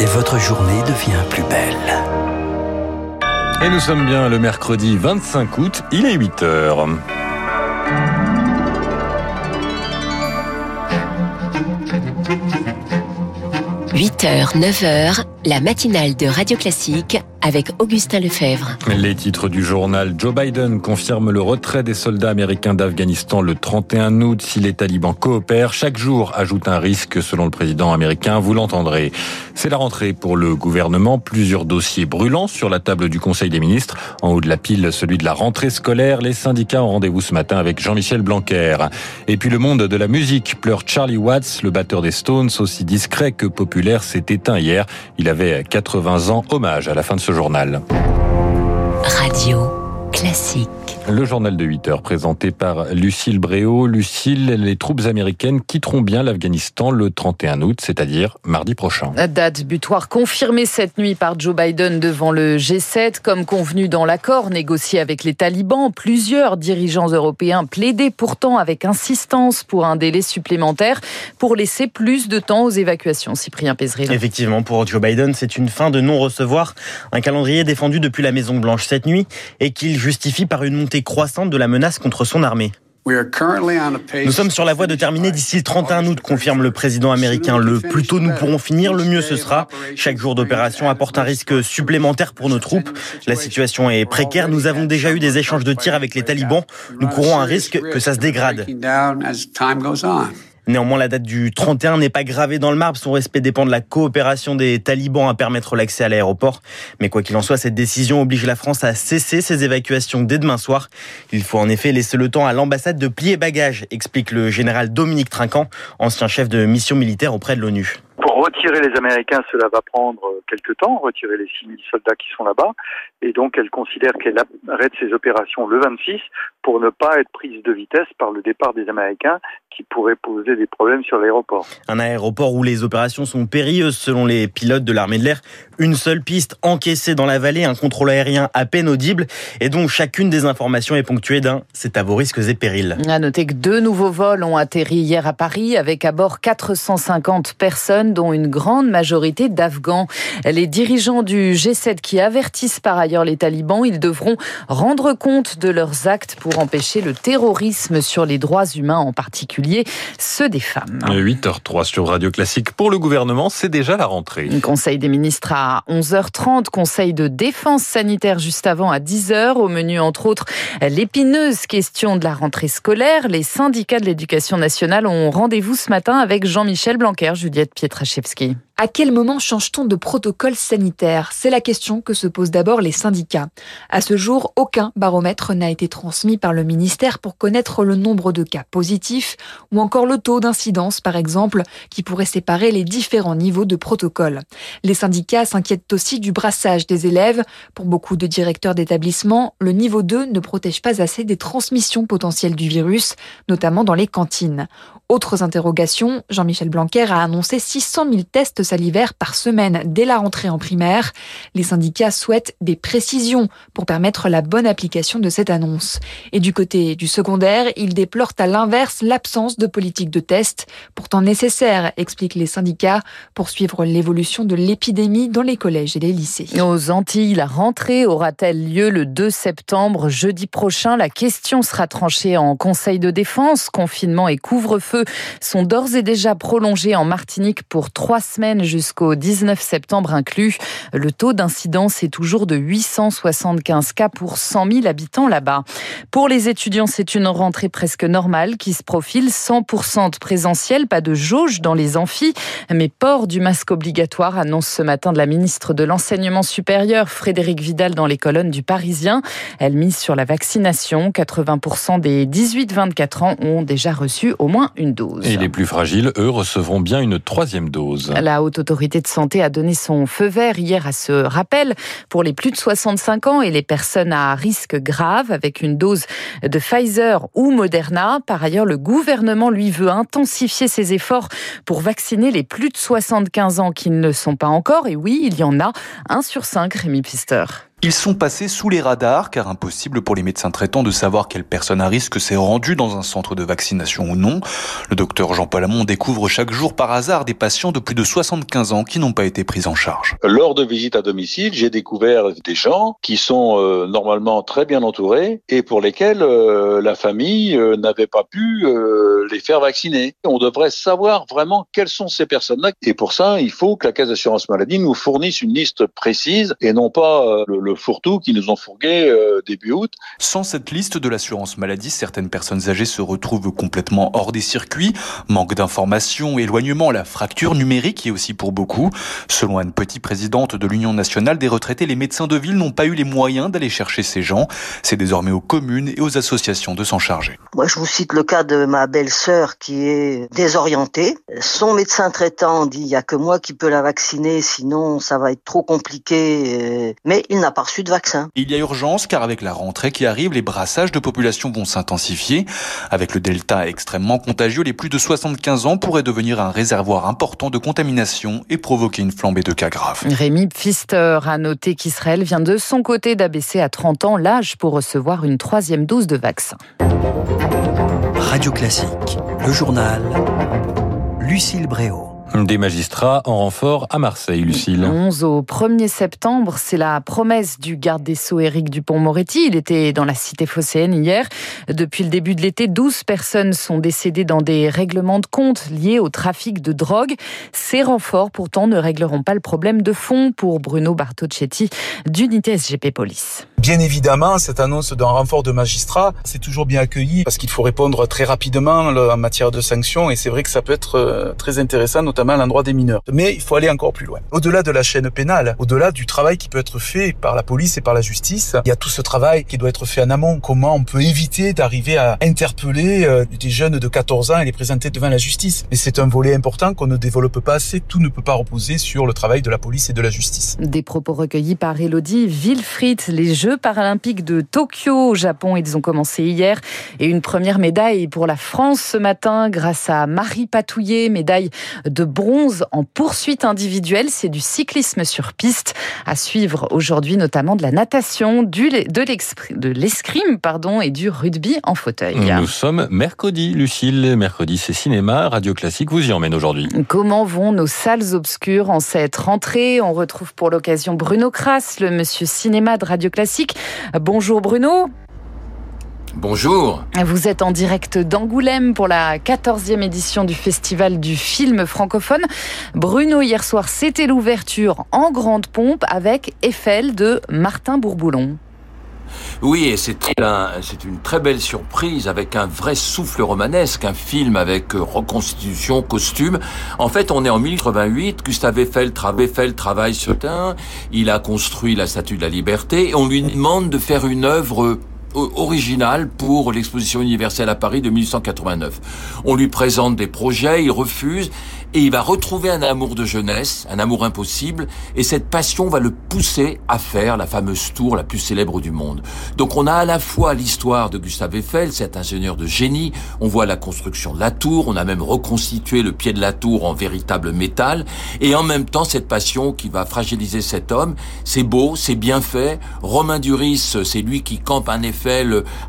Et votre journée devient plus belle. Et nous sommes bien le mercredi 25 août, il est 8 heures. 8h, 9h, la matinale de Radio Classique avec Augustin Lefebvre. Les titres du journal. Joe Biden confirme le retrait des soldats américains d'Afghanistan le 31 août si les talibans coopèrent. Chaque jour ajoute un risque selon le président américain. Vous l'entendrez. C'est la rentrée pour le gouvernement. Plusieurs dossiers brûlants sur la table du Conseil des ministres. En haut de la pile, celui de la rentrée scolaire. Les syndicats ont rendez-vous ce matin avec Jean-Michel Blanquer. Et puis le monde de la musique pleure Charlie Watts, le batteur des Stones, aussi discret que populaire, s'est éteint hier. Il avait 80 ans. Hommage à la fin de ce Radio classique. Le journal de 8 heures présenté par Lucille Bréau. Lucille, les troupes américaines quitteront bien l'Afghanistan le 31 août, c'est-à-dire mardi prochain. Date butoir confirmée cette nuit par Joe Biden devant le G7, comme convenu dans l'accord négocié avec les talibans. Plusieurs dirigeants européens plaidaient pourtant avec insistance pour un délai supplémentaire pour laisser plus de temps aux évacuations. Cyprien Pézeril. Effectivement, pour Joe Biden, c'est une fin de non-recevoir, un calendrier défendu depuis la Maison-Blanche cette nuit et qu'il justifie par une montée croissante de la menace contre son armée. Nous sommes sur la voie de terminer d'ici le 31 août, confirme le président américain. Le plus tôt nous pourrons finir, le mieux ce sera. Chaque jour d'opération apporte un risque supplémentaire pour nos troupes. La situation est précaire. Nous avons déjà eu des échanges de tirs avec les talibans. Nous courons un risque que ça se dégrade. Néanmoins, la date du 31 n'est pas gravée dans le marbre. Son respect dépend de la coopération des talibans à permettre l'accès à l'aéroport. Mais quoi qu'il en soit, cette décision oblige la France à cesser ses évacuations dès demain soir. Il faut en effet laisser le temps à l'ambassade de plier bagages, explique le général Dominique Trinquant, ancien chef de mission militaire auprès de l'ONU. Pour retirer les Américains, cela va prendre quelques temps, retirer les 6000 soldats qui sont là-bas. Et donc, elle considère qu'elle arrête ses opérations le 26 pour ne pas être prise de vitesse par le départ des Américains qui pourrait poser des problèmes sur l'aéroport. Un aéroport où les opérations sont périlleuses selon les pilotes de l'armée de l'air. Une seule piste encaissée dans la vallée, un contrôle aérien à peine audible et dont chacune des informations est ponctuée d'un c'est à vos risques et périls. À noter que deux nouveaux vols ont atterri hier à Paris avec à bord 450 personnes dont une grande majorité d'Afghans. Les dirigeants du G7 qui avertissent par ailleurs les talibans, ils devront rendre compte de leurs actes pour empêcher le terrorisme sur les droits humains en particulier ceux des femmes. 8h03 sur Radio Classique. Pour le gouvernement, c'est déjà la rentrée. Conseil des ministres à 11h30, conseil de défense sanitaire juste avant à 10h. Au menu, entre autres, l'épineuse question de la rentrée scolaire. Les syndicats de l'éducation nationale ont rendez-vous ce matin avec Jean-Michel Blanquer, Juliette Pietraszewski. À quel moment change-t-on de protocole sanitaire? C'est la question que se posent d'abord les syndicats. À ce jour, aucun baromètre n'a été transmis par le ministère pour connaître le nombre de cas positifs ou encore le taux d'incidence, par exemple, qui pourrait séparer les différents niveaux de protocole. Les syndicats s'inquiètent aussi du brassage des élèves. Pour beaucoup de directeurs d'établissements, le niveau 2 ne protège pas assez des transmissions potentielles du virus, notamment dans les cantines. Autres interrogations, Jean-Michel Blanquer a annoncé 600 000 tests salivaires par semaine dès la rentrée en primaire. Les syndicats souhaitent des précisions pour permettre la bonne application de cette annonce. Et du côté du secondaire, ils déplorent à l'inverse l'absence de politique de test, pourtant nécessaire, expliquent les syndicats, pour suivre l'évolution de l'épidémie dans les collèges et les lycées. Aux Antilles, la rentrée aura-t-elle lieu le 2 septembre, jeudi prochain? La question sera tranchée en Conseil de défense. Confinement et couvre-feu sont d'ores et déjà prolongés en Martinique pour trois semaines jusqu'au 19 septembre inclus. Le taux d'incidence est toujours de 875 cas pour 100 000 habitants là-bas. Pour les étudiants, c'est une rentrée presque normale qui se profile 100% de présentiel, pas de jauge dans les amphis, mais port du masque obligatoire, annonce ce matin de la ministre de l'Enseignement supérieur, Frédéric Vidal, dans les colonnes du Parisien. Elle mise sur la vaccination. 80% des 18-24 ans ont déjà reçu au moins une dose. Et les plus fragiles, eux, recevront bien une troisième dose. La Haute Autorité de Santé a donné son feu vert hier à ce rappel pour les plus de 65 ans et les personnes à risque grave avec une dose de Pfizer ou Moderna. Par ailleurs, le gouvernement, lui, veut intensifier ses efforts pour vacciner les plus de 75 ans qui ne le sont pas encore. Et oui, il y en a un sur cinq, Rémi Pister. Ils sont passés sous les radars car impossible pour les médecins traitants de savoir quelle personne à risque s'est rendue dans un centre de vaccination ou non. Le docteur Jean-Paul Hamon découvre chaque jour par hasard des patients de plus de 75 ans qui n'ont pas été pris en charge. Lors de visites à domicile, j'ai découvert des gens qui sont euh, normalement très bien entourés et pour lesquels euh, la famille euh, n'avait pas pu les faire vacciner. On devrait savoir vraiment quelles sont ces personnes-là et pour ça, il faut que la Caisse d'assurance maladie nous fournisse une liste précise et non pas le fourre-tout qui nous ont fourgué euh, début août. Sans cette liste de l'assurance maladie, certaines personnes âgées se retrouvent complètement hors des circuits. Manque d'informations, éloignement, la fracture numérique est aussi pour beaucoup. Selon Anne Petit, présidente de l'Union nationale des retraités, les médecins de ville n'ont pas eu les moyens d'aller chercher ces gens. C'est désormais aux communes et aux associations de s'en charger. Moi, je vous cite le cas de ma belle-sœur qui est désorientée. Son médecin traitant dit il y a que moi qui peux la vacciner, sinon ça va être trop compliqué. Euh, mais il n'a de. Il y a urgence car avec la rentrée qui arrive, les brassages de population vont s'intensifier. Avec le Delta extrêmement contagieux, les plus de 75 ans pourraient devenir un réservoir important de contamination et provoquer une flambée de cas graves. Rémi Pfister a noté qu'Israël vient de son côté d'abaisser à 30 ans l'âge pour recevoir une troisième dose de vaccin. Radio Classique, le journal, Lucille Bréau. Des magistrats en renfort à Marseille, Lucille. 11 au 1er septembre, c'est la promesse du garde des Sceaux Éric Dupont-Moretti. Il était dans la cité phocéenne hier. Depuis le début de l'été, 12 personnes sont décédées dans des règlements de compte liés au trafic de drogue. Ces renforts, pourtant, ne régleront pas le problème de fond pour Bruno Bartocchetti d'unité SGP Police. Bien évidemment, cette annonce d'un renfort de magistrats, c'est toujours bien accueilli parce qu'il faut répondre très rapidement en matière de sanctions et c'est vrai que ça peut être euh, très intéressant, notamment à l'endroit des mineurs. Mais il faut aller encore plus loin. Au-delà de la chaîne pénale, au-delà du travail qui peut être fait par la police et par la justice, il y a tout ce travail qui doit être fait en amont. Comment on peut éviter d'arriver à interpeller euh, des jeunes de 14 ans et les présenter devant la justice. Et c'est un volet important qu'on ne développe pas assez. Tout ne peut pas reposer sur le travail de la police et de la justice. Des propos recueillis par Elodie Wilfried. Les Jeux paralympiques de Tokyo au Japon. Ils ont commencé hier et une première médaille pour la France ce matin grâce à Marie Patouillet, médaille de bronze en poursuite individuelle. C'est du cyclisme sur piste à suivre aujourd'hui, notamment de la natation, du, de l'escrime pardon, et du rugby en fauteuil. Nous sommes mercredi, Lucille. Mercredi, c'est cinéma. Radio Classique vous y emmène aujourd'hui. Comment vont nos salles obscures en cette rentrée? On retrouve pour l'occasion Bruno Kras, le monsieur cinéma de Radio Classique. Bonjour Bruno. Bonjour. Vous êtes en direct d'Angoulême pour la 14e édition du Festival du film francophone. Bruno, hier soir, c'était l'ouverture en grande pompe avec Eiffel de Martin Bourboulon. Oui, et c'est une très belle surprise avec un vrai souffle romanesque, un film avec euh, reconstitution, costume. En fait, on est en 1088, Gustave Eiffel, Eiffel travaille sur terrain, il a construit la Statue de la Liberté, et on lui demande de faire une œuvre original pour l'exposition universelle à Paris de 1889. On lui présente des projets, il refuse et il va retrouver un amour de jeunesse, un amour impossible, et cette passion va le pousser à faire la fameuse tour la plus célèbre du monde. Donc on a à la fois l'histoire de Gustave Eiffel, cet ingénieur de génie, on voit la construction de la tour, on a même reconstitué le pied de la tour en véritable métal, et en même temps cette passion qui va fragiliser cet homme, c'est beau, c'est bien fait, Romain Duris, c'est lui qui campe un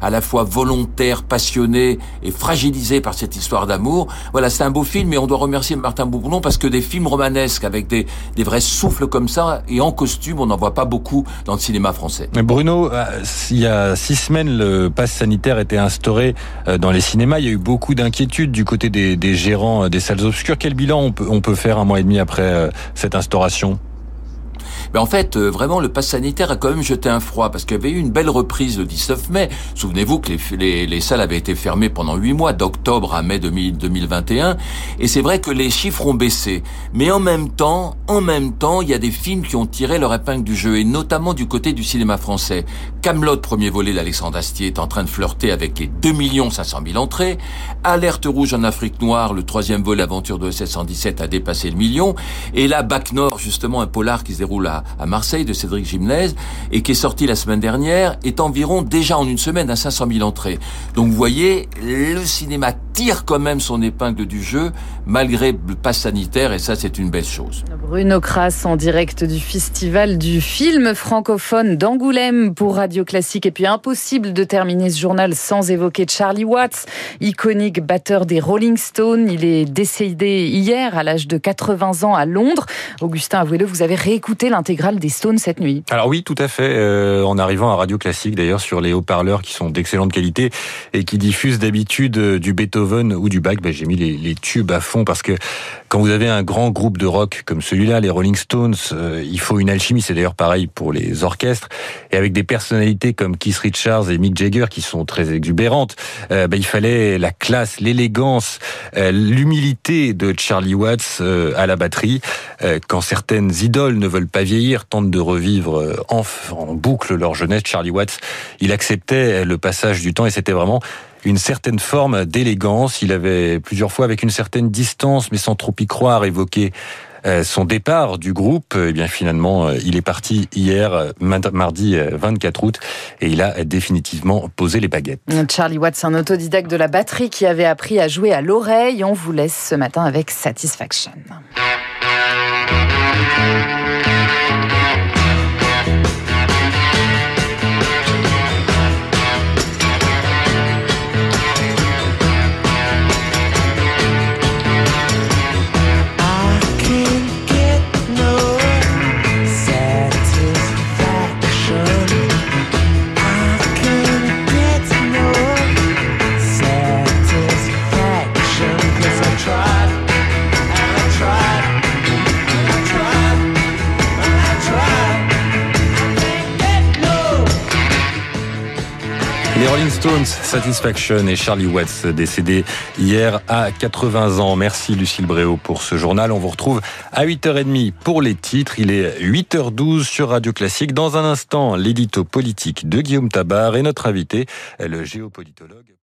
À la fois volontaire, passionné et fragilisé par cette histoire d'amour. Voilà, c'est un beau film, et on doit remercier Martin Bouboulon parce que des films romanesques avec des, des vrais souffles comme ça et en costume, on n'en voit pas beaucoup dans le cinéma français. Bruno, euh, il y a six semaines, le pass sanitaire était instauré euh, dans les cinémas. Il y a eu beaucoup d'inquiétudes du côté des, gérants euh, des salles obscures. Quel bilan on peut faire un mois et demi après cette instauration? Mais en fait, euh, vraiment, le pass sanitaire a quand même jeté un froid parce qu'il y avait eu une belle reprise le 19 mai. Souvenez-vous que les, les, salles avaient été fermées pendant huit mois, d'octobre à mai 2021. Et c'est vrai que les chiffres ont baissé. Mais en même temps, en même temps, il y a des films qui ont tiré leur épingle du jeu, et notamment du côté du cinéma français. Camelot, premier volet d'Alexandre Astier, est en train de flirter avec les 2 500 000 entrées. Alerte rouge en Afrique noire, le troisième volet Aventure de SS-117 a dépassé le million. Et là, Bac Nord, justement, un polar qui se déroule à, à Marseille de Cédric Gimnez et qui est sorti la semaine dernière est environ déjà en une semaine à 500 000 entrées. Donc vous voyez, le cinéma tire quand même son épingle du jeu malgré le pass sanitaire et ça c'est une belle chose. Bruno Kras en direct du festival du film francophone d'Angoulême pour Radio Classique et puis impossible de terminer ce journal sans évoquer Charlie Watts, iconique batteur des Rolling Stones. Il est décédé hier à l'âge de 80 ans à Londres. Augustin, avouez-le, vous avez réécouté l'intégrale des Stones cette nuit. Alors oui, tout à fait. Euh, en arrivant à Radio Classique d'ailleurs sur les haut-parleurs qui sont d'excellente qualité et qui diffusent d'habitude euh, du Beethoven ou du Bach, ben, j'ai mis les, tubes à fond parce que quand vous avez un grand groupe de rock comme celui-là, les Rolling Stones, euh, il faut une alchimie. C'est d'ailleurs pareil pour les orchestres. Et avec des personnalités comme Keith Richards et Mick Jagger qui sont très exubérantes, euh, ben, il fallait la classe, l'élégance, euh, l'humilité de Charlie Watts à la batterie. quand certaines idoles ne veulent pas vieillir, tentent de revivre en boucle leur jeunesse, Charlie Watts, il acceptait le passage du temps et c'était vraiment une certaine forme d'élégance. Il avait plusieurs fois, avec une certaine distance, mais sans trop y croire, évoqué euh, son départ du groupe, eh bien finalement, euh, il est parti hier, euh, mardi 24 août, et il a définitivement posé les baguettes. Charlie Watts, un autodidacte de la batterie qui avait appris à jouer à l'oreille. On vous laisse ce matin avec Satisfaction. Les Rolling Stones, Satisfaction et Charlie Watts, décédé hier à 80 ans. Merci Lucille Bréau pour ce journal. On vous retrouve à 8h30 pour les titres. Il est 8h12 sur Radio Classique. Dans un instant, l'édito politique de Guillaume Tabar et notre invité, le géopolitologue.